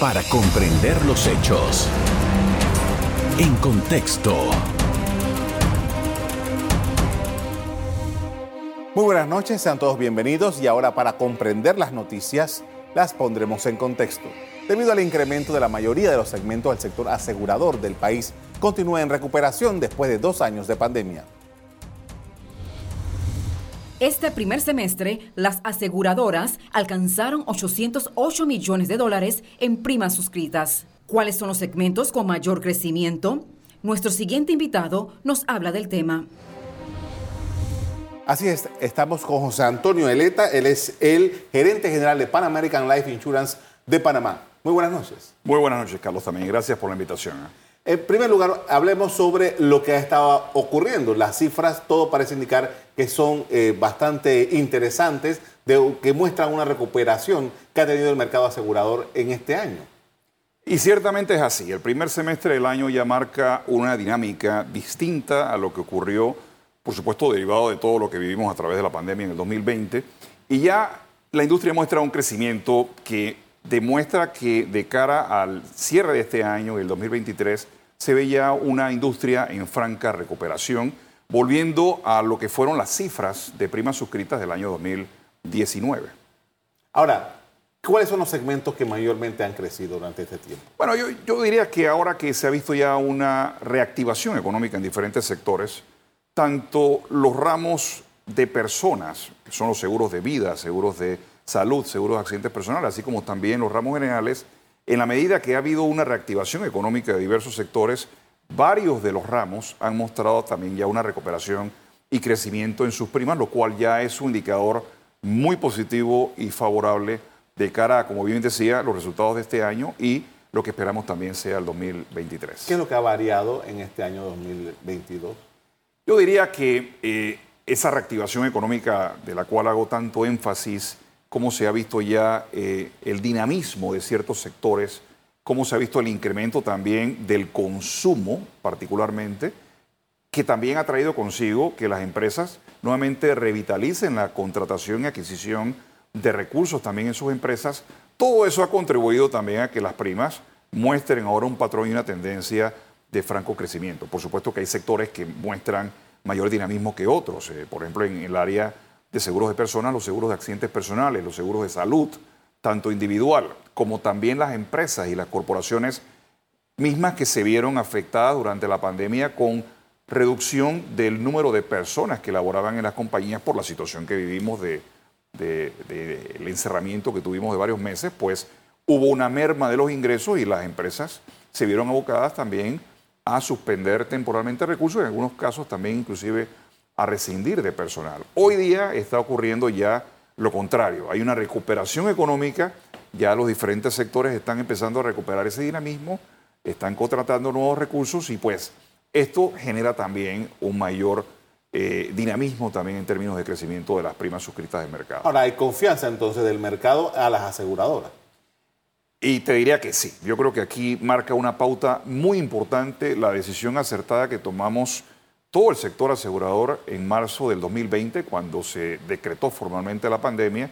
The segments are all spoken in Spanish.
para comprender los hechos. En contexto. Muy buenas noches, sean todos bienvenidos y ahora para comprender las noticias las pondremos en contexto. Debido al incremento de la mayoría de los segmentos del sector asegurador del país, continúa en recuperación después de dos años de pandemia. Este primer semestre, las aseguradoras alcanzaron 808 millones de dólares en primas suscritas. ¿Cuáles son los segmentos con mayor crecimiento? Nuestro siguiente invitado nos habla del tema. Así es, estamos con José Antonio Eleta, él es el gerente general de Pan American Life Insurance de Panamá. Muy buenas noches. Muy buenas noches, Carlos, también. Gracias por la invitación. En primer lugar, hablemos sobre lo que ha estado ocurriendo. Las cifras, todo parece indicar que son eh, bastante interesantes, que muestran una recuperación que ha tenido el mercado asegurador en este año. Y ciertamente es así. El primer semestre del año ya marca una dinámica distinta a lo que ocurrió, por supuesto, derivado de todo lo que vivimos a través de la pandemia en el 2020. Y ya la industria muestra un crecimiento que demuestra que de cara al cierre de este año, el 2023, se ve ya una industria en franca recuperación, volviendo a lo que fueron las cifras de primas suscritas del año 2019. Ahora, ¿cuáles son los segmentos que mayormente han crecido durante este tiempo? Bueno, yo, yo diría que ahora que se ha visto ya una reactivación económica en diferentes sectores, tanto los ramos de personas, que son los seguros de vida, seguros de salud, seguros de accidentes personales, así como también los ramos generales, en la medida que ha habido una reactivación económica de diversos sectores, varios de los ramos han mostrado también ya una recuperación y crecimiento en sus primas, lo cual ya es un indicador muy positivo y favorable de cara a, como bien decía, los resultados de este año y lo que esperamos también sea el 2023. ¿Qué es lo que ha variado en este año 2022? Yo diría que eh, esa reactivación económica de la cual hago tanto énfasis cómo se ha visto ya eh, el dinamismo de ciertos sectores, cómo se ha visto el incremento también del consumo particularmente, que también ha traído consigo que las empresas nuevamente revitalicen la contratación y adquisición de recursos también en sus empresas. Todo eso ha contribuido también a que las primas muestren ahora un patrón y una tendencia de franco crecimiento. Por supuesto que hay sectores que muestran mayor dinamismo que otros. Eh, por ejemplo, en el área de seguros de personas, los seguros de accidentes personales, los seguros de salud, tanto individual como también las empresas y las corporaciones mismas que se vieron afectadas durante la pandemia con reducción del número de personas que laboraban en las compañías por la situación que vivimos del de, encerramiento que tuvimos de varios meses, pues hubo una merma de los ingresos y las empresas se vieron abocadas también a suspender temporalmente recursos, en algunos casos también inclusive a rescindir de personal. Hoy día está ocurriendo ya lo contrario. Hay una recuperación económica, ya los diferentes sectores están empezando a recuperar ese dinamismo, están contratando nuevos recursos y pues esto genera también un mayor eh, dinamismo también en términos de crecimiento de las primas suscritas del mercado. Ahora, ¿hay confianza entonces del mercado a las aseguradoras? Y te diría que sí. Yo creo que aquí marca una pauta muy importante la decisión acertada que tomamos todo el sector asegurador en marzo del 2020, cuando se decretó formalmente la pandemia,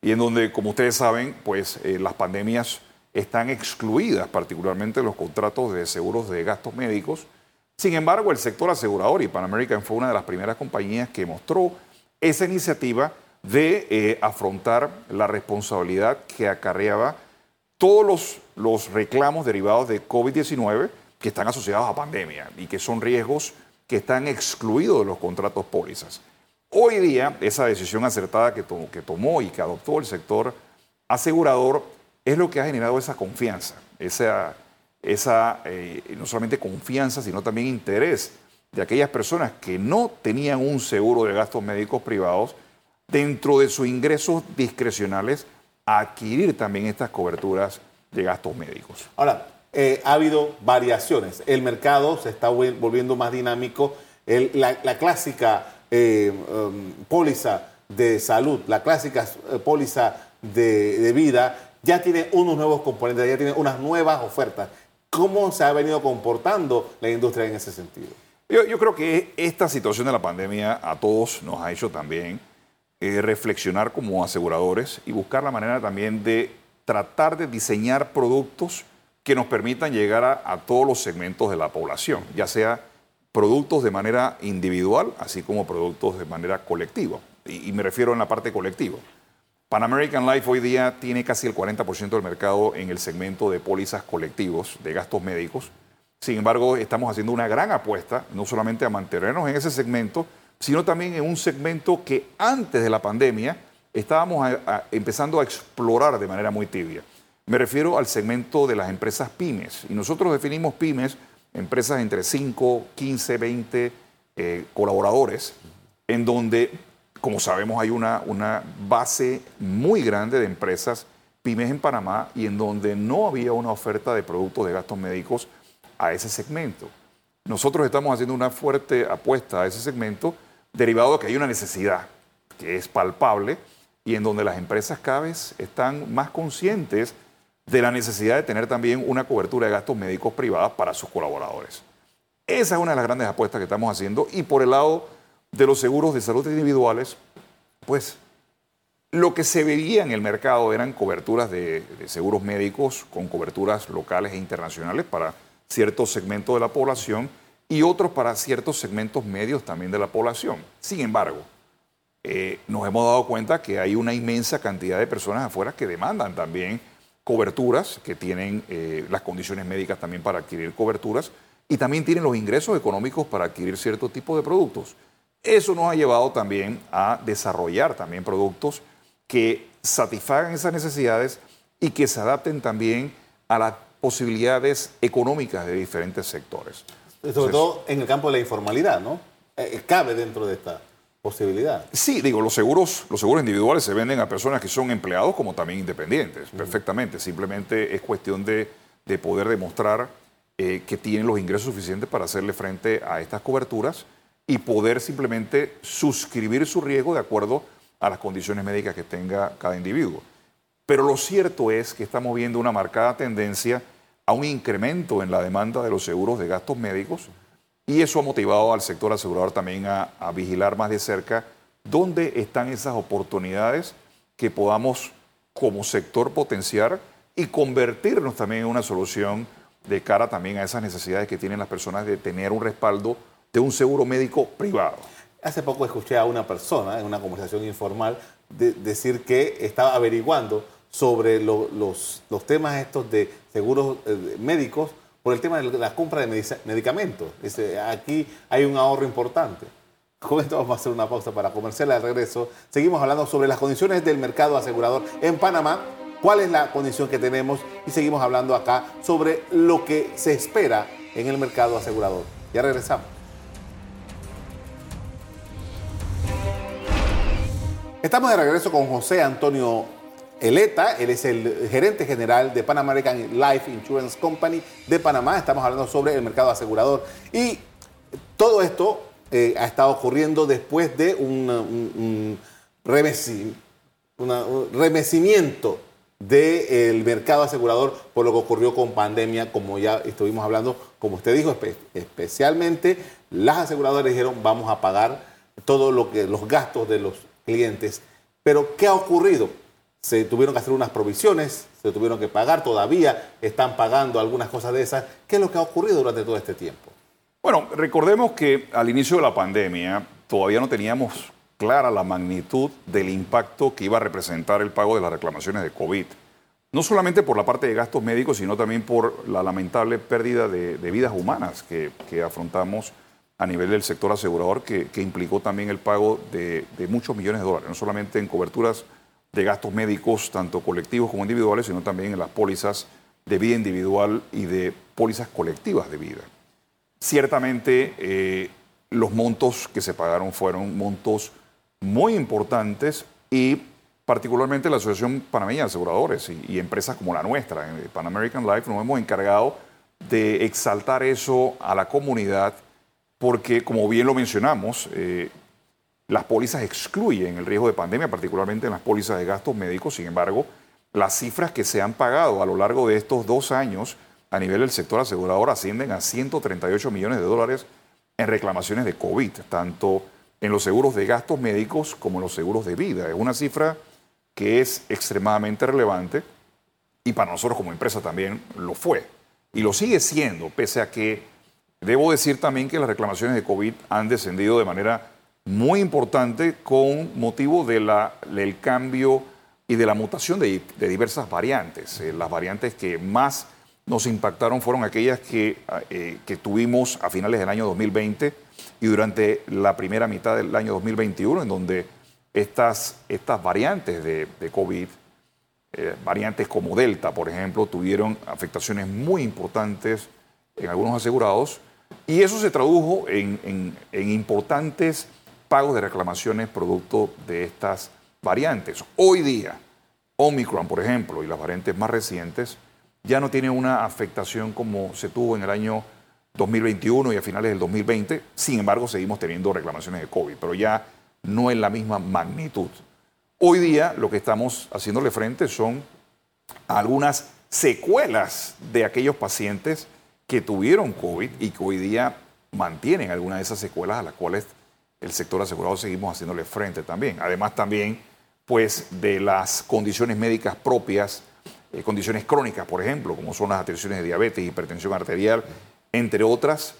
y en donde, como ustedes saben, pues eh, las pandemias están excluidas, particularmente los contratos de seguros de gastos médicos. Sin embargo, el sector asegurador y Pan American fue una de las primeras compañías que mostró esa iniciativa de eh, afrontar la responsabilidad que acarreaba todos los, los reclamos derivados de COVID-19 que están asociados a pandemia y que son riesgos que están excluidos de los contratos pólizas. Hoy día, esa decisión acertada que, tomó y que adoptó el sector asegurador es lo que ha generado esa confianza, esa, esa eh, no solamente confianza, sino también interés de aquellas personas que no tenían un seguro de gastos médicos privados dentro de sus ingresos discrecionales a adquirir también estas coberturas de gastos médicos. Ahora, eh, ha habido variaciones. El mercado se está volviendo más dinámico. la, clásica eh, um, póliza de salud, la clásica eh, póliza de, vida, ya tiene unos nuevos componentes, ya tiene unas nuevas ofertas. ¿Cómo se ha venido comportando la industria en ese sentido? Yo, creo que esta situación de la pandemia a todos nos ha hecho también reflexionar como aseguradores y buscar la manera también de tratar de diseñar productos que nos permitan llegar a, todos los segmentos de la población, ya sea productos de manera individual, así como productos de manera colectiva. Y, me refiero en la parte colectiva. Pan American Life hoy día tiene casi el 40% del mercado en el segmento de pólizas colectivos de gastos médicos. Sin embargo, estamos haciendo una gran apuesta, no solamente a mantenernos en ese segmento, sino también en un segmento que antes de la pandemia estábamos empezando a explorar de manera muy tibia. Me refiero al segmento de las empresas pymes. Y nosotros definimos pymes, empresas entre 5, 15, 20 colaboradores, en donde, como sabemos, hay una, una base muy grande de empresas pymes en Panamá y en donde no había una oferta de productos de gastos médicos a ese segmento. Nosotros estamos haciendo una fuerte apuesta a ese segmento derivado de que hay una necesidad que es palpable y en donde las empresas cada vez están más conscientes de la necesidad de tener también una cobertura de gastos médicos privados para sus colaboradores. Esa es una de las grandes apuestas que estamos haciendo y por el lado de los seguros de salud individuales, pues lo que se veía en el mercado eran coberturas de, de seguros médicos con coberturas locales e internacionales para ciertos segmentos de la población y otros para ciertos segmentos medios también de la población. Sin embargo, eh, nos hemos dado cuenta que hay una inmensa cantidad de personas afuera que demandan también coberturas, que tienen eh, las condiciones médicas también para adquirir coberturas y también tienen los ingresos económicos para adquirir cierto tipo de productos. Eso nos ha llevado también a desarrollar también productos que satisfagan esas necesidades y que se adapten también a las posibilidades económicas de diferentes sectores. Sobre todo en el campo de la informalidad, ¿no? Eh, cabe dentro de esta posibilidad. Sí, digo, los seguros, los seguros individuales se venden a personas que son empleados como también independientes, perfectamente. Simplemente es cuestión de, poder demostrar eh, que tienen los ingresos suficientes para hacerle frente a estas coberturas y poder simplemente suscribir su riesgo de acuerdo a las condiciones médicas que tenga cada individuo. Pero lo cierto es que estamos viendo una marcada tendencia a un incremento en la demanda de los seguros de gastos médicos y eso ha motivado al sector asegurador también a, vigilar más de cerca dónde están esas oportunidades que podamos como sector potenciar y convertirnos también en una solución de cara también a esas necesidades que tienen las personas de tener un respaldo de un seguro médico privado. Hace poco escuché a una persona en una conversación informal decir que estaba averiguando sobre los, temas estos de seguros eh, médicos por el tema de la compra de medicamentos. aquí hay un ahorro importante. Con esto vamos a hacer una pausa para comercial al regreso. Seguimos hablando sobre las condiciones del mercado asegurador en Panamá, cuál es la condición que tenemos y seguimos hablando acá sobre lo que se espera en el mercado asegurador. Ya regresamos. Estamos de regreso con José Antonio Eleta, él es el gerente general de Pan American Life Insurance Company de Panamá. Estamos hablando sobre el mercado asegurador. Y todo esto eh, ha estado ocurriendo después de un, remecimiento del mercado asegurador por lo que ocurrió con pandemia, como ya estuvimos hablando, como usted dijo, especialmente las aseguradoras dijeron vamos a pagar todos lo los gastos de los clientes. Pero, ¿qué ha ocurrido? Se tuvieron que hacer unas provisiones, se tuvieron que pagar, todavía están pagando algunas cosas de esas. ¿Qué es lo que ha ocurrido durante todo este tiempo? Bueno, recordemos que al inicio de la pandemia todavía no teníamos clara la magnitud del impacto que iba a representar el pago de las reclamaciones de COVID. No solamente por la parte de gastos médicos, sino también por la lamentable pérdida de, vidas humanas que, afrontamos a nivel del sector asegurador, que, implicó también el pago de, de muchos millones de dólares, no solamente en coberturas de gastos médicos, tanto colectivos como individuales, sino también en las pólizas de vida individual y de pólizas colectivas de vida. Ciertamente, eh, los montos que se pagaron fueron montos muy importantes y particularmente la Asociación Panameña de Aseguradores y, empresas como la nuestra, en Pan American Life, nos hemos encargado de exaltar eso a la comunidad porque, como bien lo mencionamos, eh, las pólizas excluyen el riesgo de pandemia, particularmente en las pólizas de gastos médicos. Sin embargo, las cifras que se han pagado a lo largo de estos dos años a nivel del sector asegurador ascienden a 138 millones de dólares en reclamaciones de COVID, tanto en los seguros de gastos médicos como en los seguros de vida. Es una cifra que es extremadamente relevante y para nosotros como empresa también lo fue. Y lo sigue siendo, pese a que debo decir también que las reclamaciones de COVID han descendido de manera muy importante con motivo de la, del cambio y de la mutación de, diversas variantes. Eh, las variantes que más nos impactaron fueron aquellas que, eh, que, tuvimos a finales del año 2020 y durante la primera mitad del año 2021, en donde estas, estas variantes de, de COVID, eh, variantes como Delta, por ejemplo, tuvieron afectaciones muy importantes en algunos asegurados y eso se tradujo en, en importantes pagos de reclamaciones producto de estas variantes. Hoy día, Omicron, por ejemplo, y las variantes más recientes, ya no tienen una afectación como se tuvo en el año 2021 y a finales del 2020. Sin embargo, seguimos teniendo reclamaciones de COVID, pero ya no en la misma magnitud. Hoy día lo que estamos haciéndole frente son algunas secuelas de aquellos pacientes que tuvieron COVID y que hoy día mantienen algunas de esas secuelas a las cuales el sector asegurado seguimos haciéndole frente también. Además también, pues, de las condiciones médicas propias, eh, condiciones crónicas, por ejemplo, como son las atenciones de diabetes, hipertensión arterial, entre otras,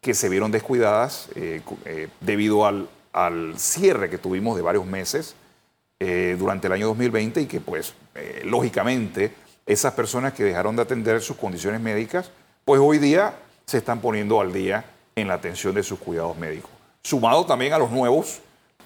que se vieron descuidadas eh, eh, debido al, al, cierre que tuvimos de varios meses durante el año 2020 y que, pues, lógicamente, esas personas que dejaron de atender sus condiciones médicas, pues hoy día se están poniendo al día en la atención de sus cuidados médicos sumado también a los nuevos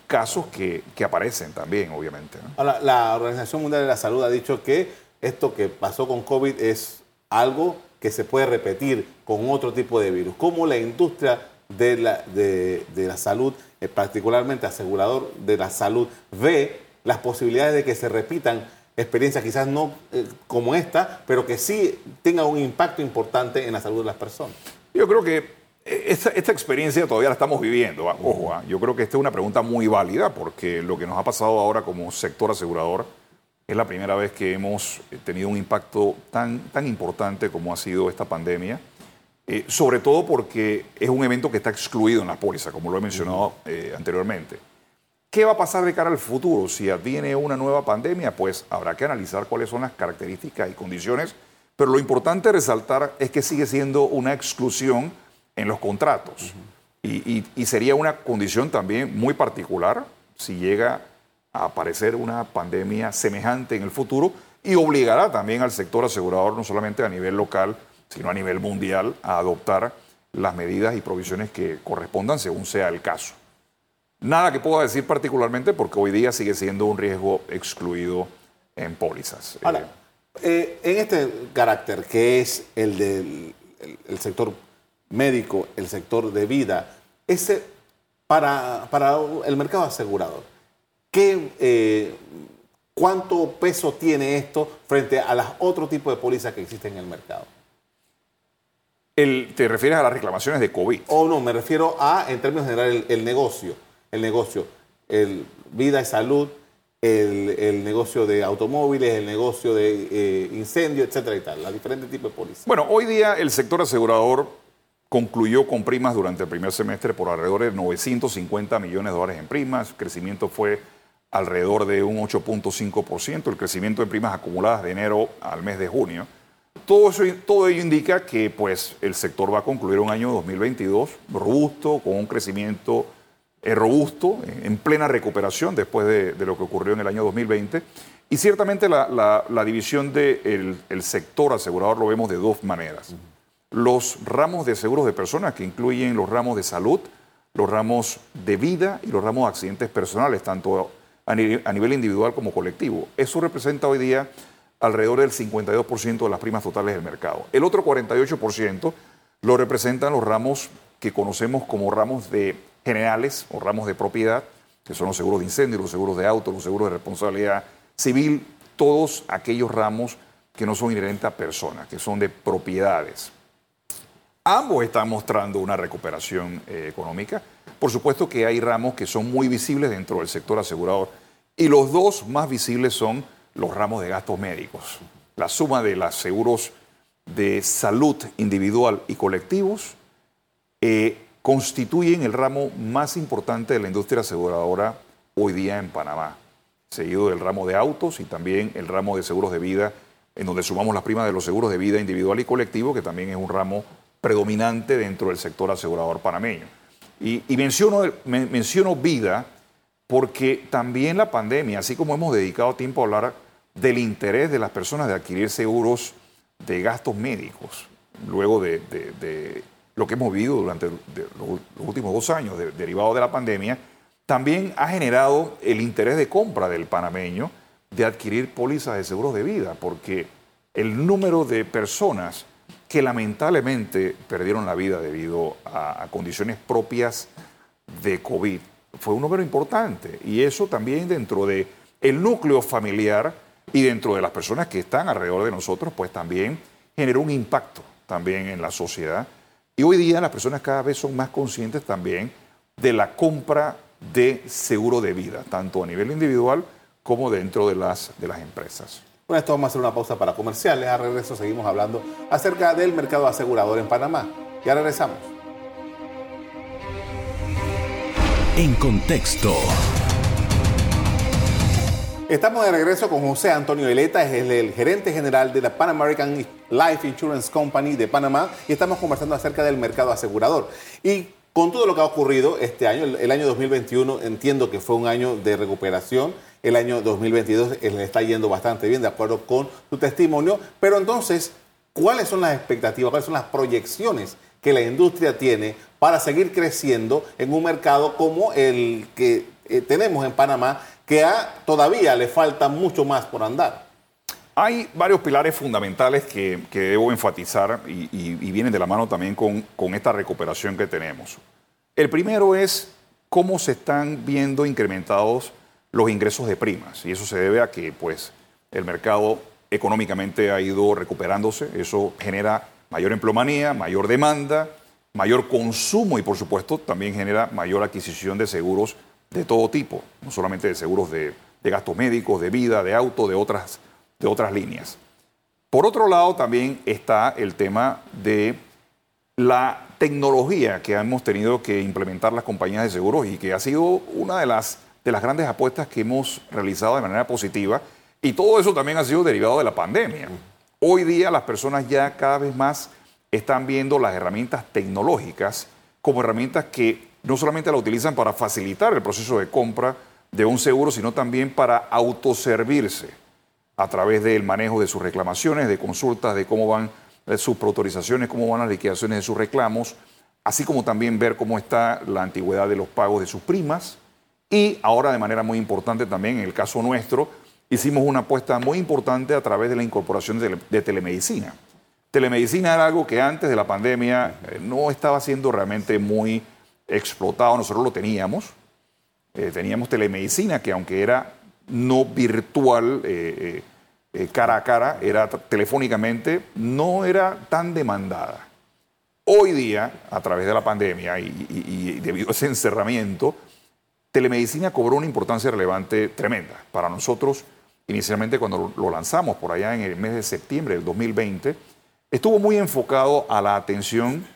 casos que, aparecen también, obviamente. la Organización Mundial de la Salud ha dicho que esto que pasó con COVID es algo que se puede repetir con otro tipo de virus. ¿Cómo la industria de la, de, la salud, eh, particularmente asegurador de la salud, ve las posibilidades de que se repitan experiencias quizás no eh, como esta, pero que sí tenga un impacto importante en la salud de las personas? Yo creo que esta, experiencia todavía la estamos viviendo. Ojo, ¿ah? yo creo que esta es una pregunta muy válida porque lo que nos ha pasado ahora como sector asegurador es la primera vez que hemos tenido un impacto tan, tan importante como ha sido esta pandemia. Eh, sobre todo porque es un evento que está excluido en la póliza, como lo he mencionado eh, anteriormente. ¿Qué va a pasar de cara al futuro? Si viene una nueva pandemia, pues habrá que analizar cuáles son las características y condiciones, pero lo importante resaltar es que sigue siendo una exclusión en los contratos. y, sería una condición también muy particular si llega a aparecer una pandemia semejante en el futuro y obligará también al sector asegurador, no solamente a nivel local, sino a nivel mundial, a adoptar las medidas y provisiones que correspondan según sea el caso. Nada que pueda decir particularmente porque hoy día sigue siendo un riesgo excluido en pólizas. Ahora, eh, en este carácter que es el del el sector médico, el sector de vida, ese para, para el mercado asegurador, ¿qué, eh, ¿cuánto peso tiene esto frente a los otros tipos de pólizas que existen en el mercado? El, ¿Te refieres a las reclamaciones de COVID? O no, me refiero a, en términos generales, el, negocio. El negocio, el vida y salud, el, negocio de automóviles, el negocio de eh, incendio, etcétera y tal, los diferentes tipos de pólizas. Bueno, hoy día el sector asegurador concluyó con primas durante el primer semestre por alrededor de 950 millones de dólares en primas. El crecimiento fue alrededor de un 8.5%, el crecimiento en primas acumuladas de enero al mes de junio. Todo, eso, todo ello indica que pues, el sector va a concluir un año 2022 robusto, con un crecimiento eh, robusto, en plena recuperación después de, lo que ocurrió en el año 2020. Y ciertamente la, división del sector asegurador lo vemos de dos maneras los ramos de seguros de personas, que incluyen los ramos de salud, los ramos de vida y los ramos de accidentes personales, tanto a nivel, individual como colectivo. Eso representa hoy día alrededor del 52% de las primas totales del mercado. El otro 48% lo representan los ramos que conocemos como ramos de generales o ramos de propiedad, que son los seguros de incendio, los seguros de auto, los seguros de responsabilidad civil, todos aquellos ramos que no son inherentes a personas, que son de propiedades. Ambos están mostrando una recuperación eh, económica. Por supuesto que hay ramos que son muy visibles dentro del sector asegurador y los dos más visibles son los ramos de gastos médicos. La suma de los seguros de salud individual y colectivos eh, constituyen el ramo más importante de la industria aseguradora hoy día en Panamá, seguido del ramo de autos y también el ramo de seguros de vida en donde sumamos las primas de los seguros de vida individual y colectivo, que también es un ramo predominante dentro del sector asegurador panameño. Y, menciono, menciono vida porque también la pandemia, así como hemos dedicado tiempo a hablar del interés de las personas de adquirir seguros de gastos médicos, luego de, lo que hemos vivido durante los últimos dos años derivado de la pandemia, también ha generado el interés de compra del panameño de adquirir pólizas de seguros de vida, porque el número de personas que lamentablemente perdieron la vida debido a, condiciones propias de COVID fue un número importante. Y eso también dentro de el núcleo familiar y dentro de las personas que están alrededor de nosotros, pues también generó un impacto también en la sociedad. Y hoy día las personas cada vez son más conscientes también de la compra de seguro de vida, tanto a nivel individual como dentro de las, de las empresas. Con esto vamos a hacer una pausa para comerciales. A regreso seguimos hablando acerca del mercado asegurador en Panamá. Ya regresamos. En contexto. Estamos de regreso con José Antonio Eleta, es el, gerente general de la Pan American Life Insurance Company de Panamá y estamos conversando acerca del mercado asegurador. Y con todo lo que ha ocurrido este año, el, año 2021 entiendo que fue un año de recuperación, el año 2022 le está yendo bastante bien de acuerdo con su testimonio, pero entonces, ¿cuáles son las expectativas, cuáles son las proyecciones que la industria tiene para seguir creciendo en un mercado como el que eh, tenemos en Panamá, que todavía le falta mucho más por andar? Hay varios pilares fundamentales que, debo enfatizar y, vienen de la mano también con, esta recuperación que tenemos. El primero es cómo se están viendo incrementados los ingresos de primas y eso se debe a que pues, el mercado económicamente ha ido recuperándose, eso genera mayor empleomanía, mayor demanda, mayor consumo y por supuesto también genera mayor adquisición de seguros de todo tipo, no solamente de seguros de, de gastos médicos, de vida, de auto, de otras de otras líneas. Por otro lado, también está el tema de la tecnología que hemos tenido que implementar las compañías de seguros y que ha sido una de las, de las grandes apuestas que hemos realizado de manera positiva. Y todo eso también ha sido derivado de la pandemia. Hoy día las personas ya cada vez más están viendo las herramientas tecnológicas como herramientas que no solamente la utilizan para facilitar el proceso de compra de un seguro, sino también para autoservirse a través del manejo de sus reclamaciones, de consultas, de cómo van sus autorizaciones, cómo van las liquidaciones de sus reclamos, así como también ver cómo está la antigüedad de los pagos de sus primas. Y ahora de manera muy importante también, en el caso nuestro, hicimos una apuesta muy importante a través de la incorporación de, telemedicina. Telemedicina era algo que antes de la pandemia eh, no estaba siendo realmente muy explotado, nosotros lo teníamos. Eh, teníamos telemedicina que aunque era no virtual, eh, eh, cara a cara, era telefónicamente, no era tan demandada. Hoy día, a través de la pandemia y, debido a ese encerramiento, telemedicina cobró una importancia relevante tremenda. Para nosotros, inicialmente cuando lo lanzamos por allá en el mes de septiembre del 2020, estuvo muy enfocado a la atención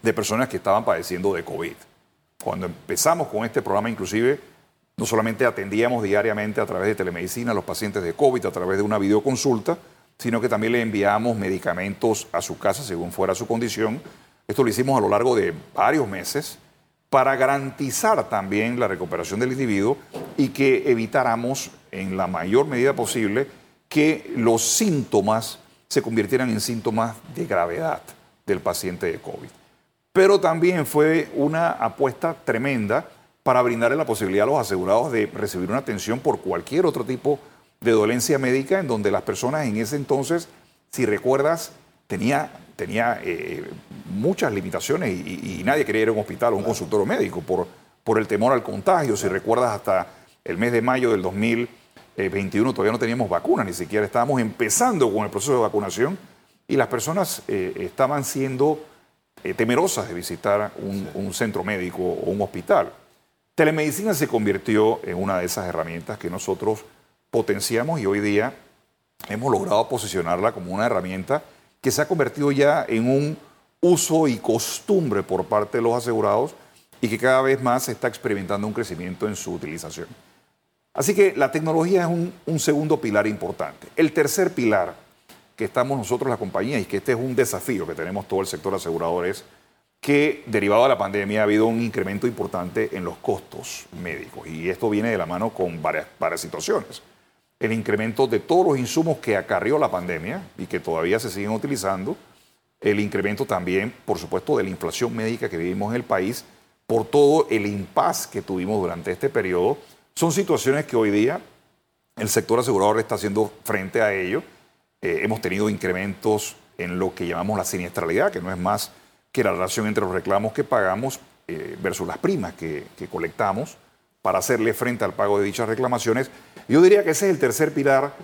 de personas que estaban padeciendo de COVID. Cuando empezamos con este programa, inclusive, no solamente atendíamos diariamente a través de telemedicina a los pacientes de COVID a través de una videoconsulta, sino que también le enviábamos medicamentos a su casa según fuera su condición. Esto lo hicimos a lo largo de varios meses para garantizar también la recuperación del individuo y que evitáramos en la mayor medida posible que los síntomas se convirtieran en síntomas de gravedad del paciente de COVID. Pero también fue una apuesta tremenda para brindarle la posibilidad a los asegurados de recibir una atención por cualquier otro tipo de dolencia médica en donde las personas en ese entonces, si recuerdas, tenía, tenía eh, muchas limitaciones y, nadie quería ir a un hospital o un consultorio médico por, por el temor al contagio. Si recuerdas, hasta el mes de mayo del 2021 todavía no teníamos vacuna, ni siquiera estábamos empezando con el proceso de vacunación y las personas eh, estaban siendo eh, temerosas de visitar un, un centro médico o un hospital. Telemedicina se convirtió en una de esas herramientas que nosotros potenciamos y hoy día hemos logrado posicionarla como una herramienta que se ha convertido ya en un uso y costumbre por parte de los asegurados y que cada vez más se está experimentando un crecimiento en su utilización. Así que la tecnología es un, segundo pilar importante. El tercer pilar que estamos nosotros, la compañía, y que este es un desafío que tenemos todo el sector asegurador, es que derivado de la pandemia ha habido un incremento importante en los costos médicos. Y esto viene de la mano con varias, varias situaciones. El incremento de todos los insumos que acarrió la pandemia y que todavía se siguen utilizando. El incremento también, por supuesto, de la inflación médica que vivimos en el país por todo el impas que tuvimos durante este periodo. Son situaciones que hoy día el sector asegurador está haciendo frente a ello. Eh, hemos tenido incrementos en lo que llamamos la siniestralidad, que no es más que la relación entre los reclamos que pagamos eh, versus las primas que, colectamos para hacerle frente al pago de dichas reclamaciones. Yo diría que ese es el tercer pilar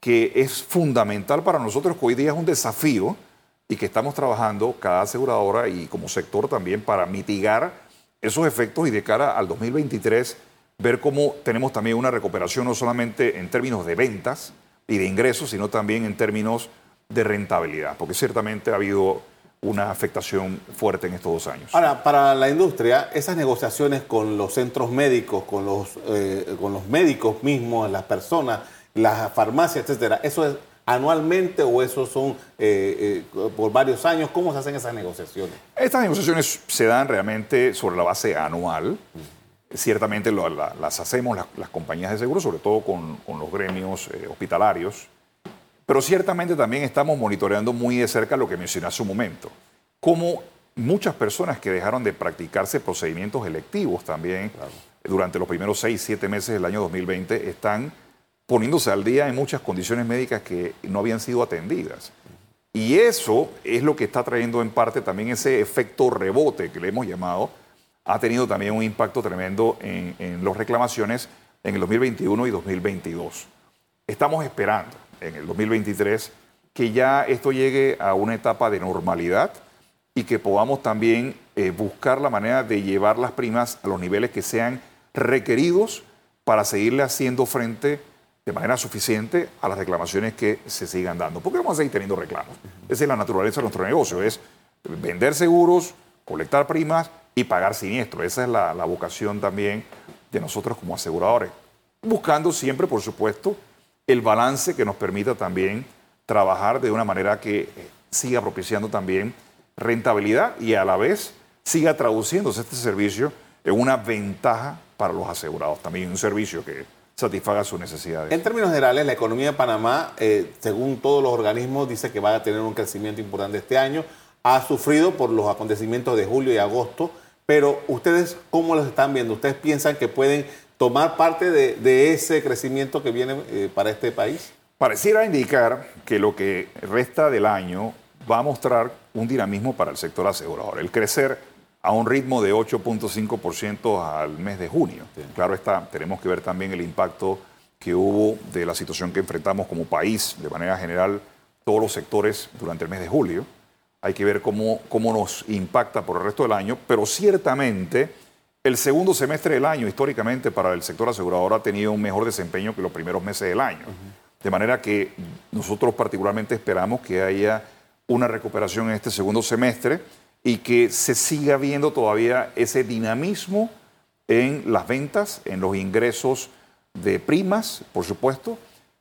que es fundamental para nosotros, que hoy día es un desafío y que estamos trabajando cada aseguradora y como sector también para mitigar esos efectos y de cara al 2023 ver cómo tenemos también una recuperación no solamente en términos de ventas y de ingresos, sino también en términos de rentabilidad, porque ciertamente ha habido una afectación fuerte en estos dos años. Ahora, para la industria, esas negociaciones con los centros médicos, con los, eh, con los médicos mismos, las personas, las farmacias, etcétera, ¿eso es anualmente o eso son eh, eh, por varios años? ¿Cómo se hacen esas negociaciones? Estas negociaciones se dan realmente sobre la base anual. Ciertamente las hacemos las, compañías de seguro, sobre todo con, los gremios hospitalarios pero ciertamente también estamos monitoreando muy de cerca lo que mencioné hace un momento, como muchas personas que dejaron de practicarse procedimientos electivos también durante los primeros seis, siete meses del año 2020 están poniéndose al día en muchas condiciones médicas que no habían sido atendidas. Y eso es lo que está trayendo en parte también ese efecto rebote que le hemos llamado, ha tenido también un impacto tremendo en, en las reclamaciones en el 2021 y 2022. Estamos esperando en el 2023, que ya esto llegue a una etapa de normalidad y que podamos también eh, buscar la manera de llevar las primas a los niveles que sean requeridos para seguirle haciendo frente de manera suficiente a las reclamaciones que se sigan dando. Porque vamos a seguir teniendo reclamos. Esa es la naturaleza de nuestro negocio, es vender seguros, colectar primas y pagar siniestros. Esa es la vocación también de nosotros como aseguradores. Buscando siempre, por supuesto, el balance que nos permita también trabajar de una manera que eh, siga propiciando también rentabilidad y a la vez siga traduciéndose este servicio en una ventaja para los asegurados, también un servicio que satisfaga sus necesidades. En términos generales, la economía de Panamá, eh, según todos los organismos, dice que va a tener un crecimiento importante este año. Ha sufrido por los acontecimientos de julio y agosto, pero ustedes, ¿cómo los están viendo? ¿Ustedes piensan que pueden tomar parte de, ese crecimiento que viene eh, para este país? Pareciera indicar que lo que resta del año va a mostrar un dinamismo para el sector asegurador. El crecer a un ritmo de 8.5% al mes de junio. Claro está, tenemos que ver también el impacto que hubo de la situación que enfrentamos como país, de manera general, todos los sectores durante el mes de julio. Hay que ver cómo, cómo nos impacta por el resto del año, pero ciertamente el segundo semestre del año, históricamente, para el sector asegurador ha tenido un mejor desempeño que los primeros meses del año. De manera que nosotros particularmente esperamos que haya una recuperación en este segundo semestre y que se siga viendo todavía ese dinamismo en las ventas, en los ingresos de primas, por supuesto,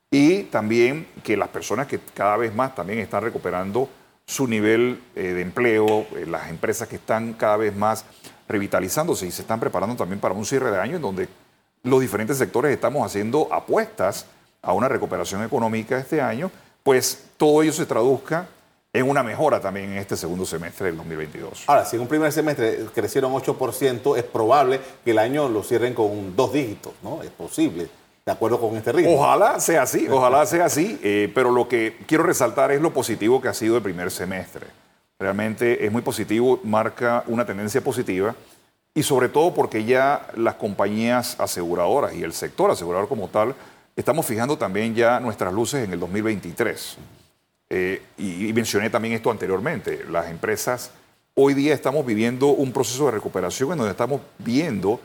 y también que las personas que cada vez más también están recuperando su nivel eh, de empleo, eh, las empresas que están cada vez más revitalizándose y se están preparando también para un cierre de año en donde los diferentes sectores estamos haciendo apuestas a una recuperación económica este año, pues todo ello se traduzca en una mejora también en este segundo semestre del 2022. Ahora, si en un primer semestre crecieron 8%, es probable que el año lo cierren con dos dígitos, ¿no? Es posible, de acuerdo con este ritmo. Ojalá sea así, ojalá sea así, eh, pero lo que quiero resaltar es lo positivo que ha sido el primer semestre realmente es muy positivo, marca una tendencia positiva y sobre todo porque ya las compañías aseguradoras y el sector asegurador como tal, estamos fijando también ya nuestras luces en el 2023. Eh, y, mencioné también esto anteriormente, las empresas, hoy día estamos viviendo un proceso de recuperación en donde estamos viendo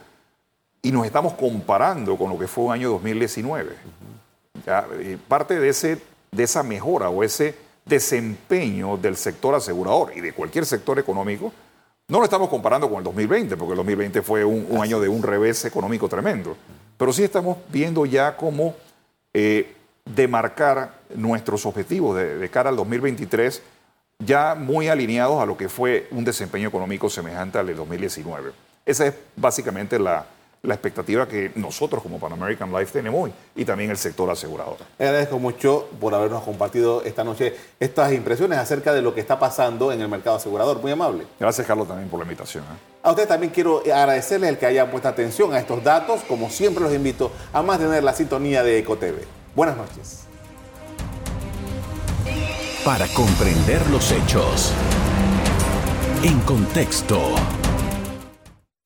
y nos estamos comparando con lo que fue un año 2019. Eh, parte de, ese, de esa mejora o ese desempeño del sector asegurador y de cualquier sector económico, no lo estamos comparando con el 2020, porque el 2020 fue un, año de un revés económico tremendo, pero sí estamos viendo ya cómo eh, de marcar nuestros objetivos de, de cara al 2023 ya muy alineados a lo que fue un desempeño económico semejante al de 2019. Esa es básicamente la, la expectativa que nosotros como Pan American Life tenemos hoy y también el sector asegurador. Agradezco mucho por habernos compartido esta noche estas impresiones acerca de lo que está pasando en el mercado asegurador. Muy amable. Gracias, Carlos, también por la invitación. ¿eh? A usted también quiero agradecerles el que haya puesto atención a estos datos. Como siempre, los invito a mantener la sintonía de EcoTV. Buenas noches. Para comprender los hechos. En contexto.